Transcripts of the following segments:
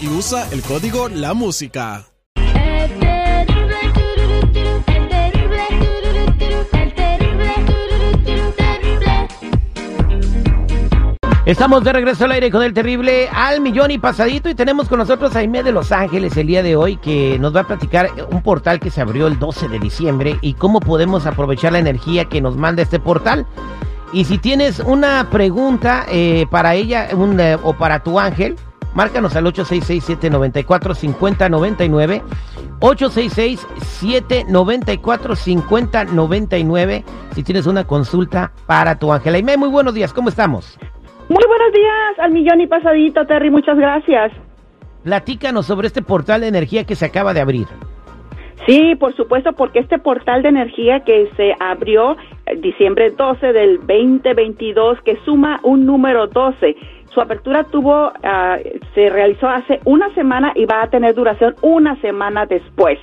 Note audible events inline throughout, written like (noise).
Y usa el código La Música. Estamos de regreso al aire con el terrible al millón y pasadito y tenemos con nosotros a Aime de Los Ángeles el día de hoy que nos va a platicar un portal que se abrió el 12 de diciembre y cómo podemos aprovechar la energía que nos manda este portal. Y si tienes una pregunta eh, para ella eh, o para tu ángel, márcanos al 866-794-5099. 866-794-5099 si tienes una consulta para tu ángel. Aime, muy buenos días, ¿cómo estamos? Muy buenos días, al millón y pasadito, Terry, muchas gracias. Platícanos sobre este portal de energía que se acaba de abrir. Sí, por supuesto, porque este portal de energía que se abrió eh, diciembre 12 del 2022, que suma un número 12, su apertura tuvo, ah, se realizó hace una semana y va a tener duración una semana después.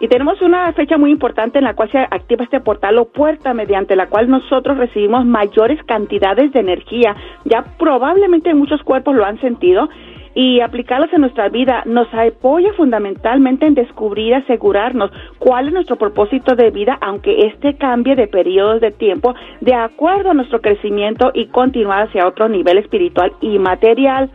Y tenemos una fecha muy importante en la cual se activa este portal o puerta mediante la cual nosotros recibimos mayores cantidades de energía. Ya probablemente muchos cuerpos lo han sentido y aplicarlas en nuestra vida nos apoya fundamentalmente en descubrir asegurarnos cuál es nuestro propósito de vida, aunque este cambie de periodos de tiempo de acuerdo a nuestro crecimiento y continuar hacia otro nivel espiritual y material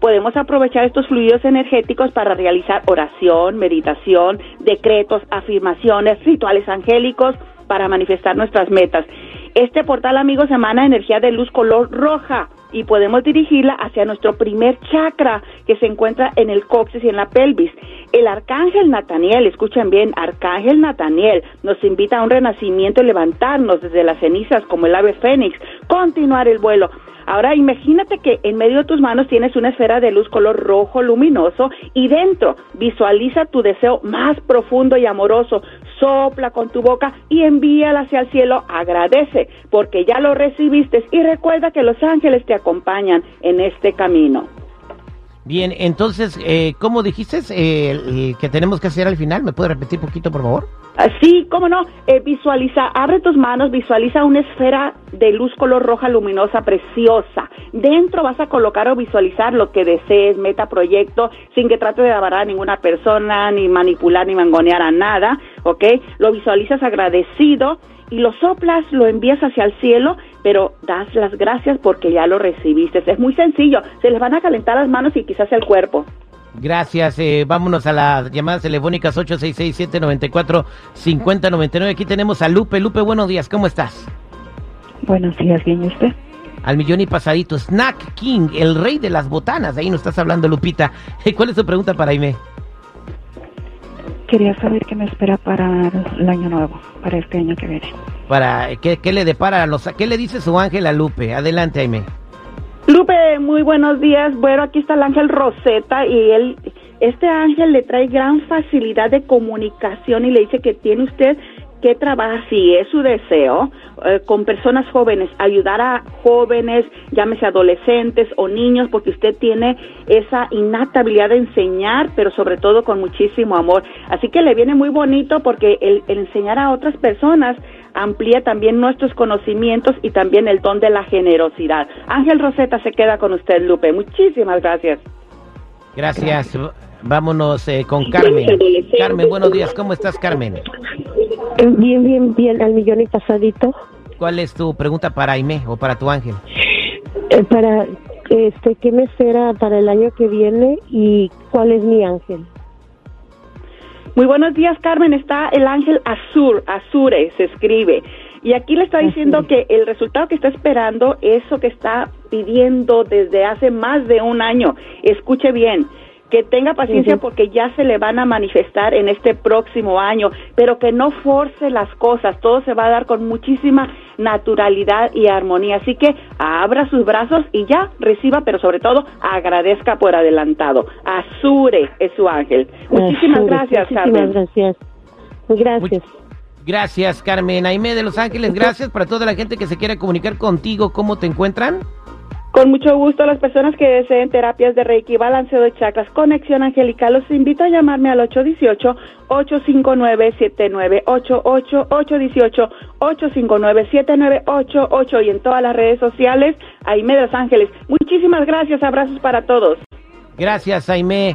podemos aprovechar estos fluidos energéticos para realizar oración, meditación, decretos, afirmaciones, rituales angélicos para manifestar nuestras metas. Este portal, amigos, emana energía de luz color roja y podemos dirigirla hacia nuestro primer chakra que se encuentra en el coxis y en la pelvis. El arcángel Nataniel, escuchen bien, arcángel Nataniel nos invita a un renacimiento y levantarnos desde las cenizas como el ave fénix, continuar el vuelo Ahora imagínate que en medio de tus manos tienes una esfera de luz color rojo luminoso y dentro visualiza tu deseo más profundo y amoroso. Sopla con tu boca y envíala hacia el cielo. Agradece porque ya lo recibiste y recuerda que los ángeles te acompañan en este camino. Bien, entonces, eh, ¿cómo dijiste eh, que tenemos que hacer al final? ¿Me puede repetir poquito, por favor? Ah, sí, cómo no. Eh, visualiza, abre tus manos, visualiza una esfera de luz color roja luminosa preciosa. Dentro vas a colocar o visualizar lo que desees, meta, proyecto, sin que trate de avarar a ninguna persona, ni manipular, ni mangonear a nada, ¿ok? Lo visualizas agradecido y lo soplas, lo envías hacia el cielo, pero das las gracias porque ya lo recibiste. Es muy sencillo, se les van a calentar las manos y quizás el cuerpo. Gracias, eh, vámonos a las llamadas telefónicas 866-794-5099. Aquí tenemos a Lupe. Lupe, buenos días, ¿cómo estás? Buenos días, bien, ¿y usted? Al millón y pasadito, Snack King, el rey de las botanas. Ahí nos estás hablando, Lupita. (laughs) ¿Cuál es tu pregunta para Aime? Quería saber qué me espera para el año nuevo, para este año que viene. Para, ¿qué, qué le depara a los, qué le dice su ángel a Lupe? Adelante, Aime. Lupe, muy buenos días. Bueno, aquí está el ángel Rosetta y él, este ángel le trae gran facilidad de comunicación y le dice que tiene usted que trabajar, si es su deseo, eh, con personas jóvenes, ayudar a jóvenes, llámese adolescentes o niños, porque usted tiene esa innata habilidad de enseñar, pero sobre todo con muchísimo amor. Así que le viene muy bonito porque el, el enseñar a otras personas amplía también nuestros conocimientos y también el don de la generosidad. Ángel Roseta se queda con usted, Lupe. Muchísimas gracias. Gracias. Vámonos eh, con Carmen. Carmen, buenos días. ¿Cómo estás, Carmen? Bien, bien, bien, al millón y pasadito. ¿Cuál es tu pregunta para Aime o para tu ángel? Eh, para este, ¿qué me espera para el año que viene y cuál es mi ángel? Muy buenos días, Carmen. Está el ángel Azur, Azure se escribe. Y aquí le está diciendo que el resultado que está esperando, eso que está pidiendo desde hace más de un año, escuche bien, que tenga paciencia porque ya se le van a manifestar en este próximo año, pero que no force las cosas, todo se va a dar con muchísima naturalidad y armonía. Así que abra sus brazos y ya reciba, pero sobre todo agradezca por adelantado. Azure es su ángel. Muchísimas gracias, Carmen. Gracias. Gracias. Gracias, Carmen. Aime de Los Ángeles, (laughs) gracias para toda la gente que se quiere comunicar contigo. ¿Cómo te encuentran? Con mucho gusto, las personas que deseen terapias de Reiki, balanceo de chakras, conexión angelical, los invito a llamarme al 818-859-7988, 818-859-7988 y en todas las redes sociales, Aime de Los Ángeles. Muchísimas gracias, abrazos para todos. Gracias, Aime.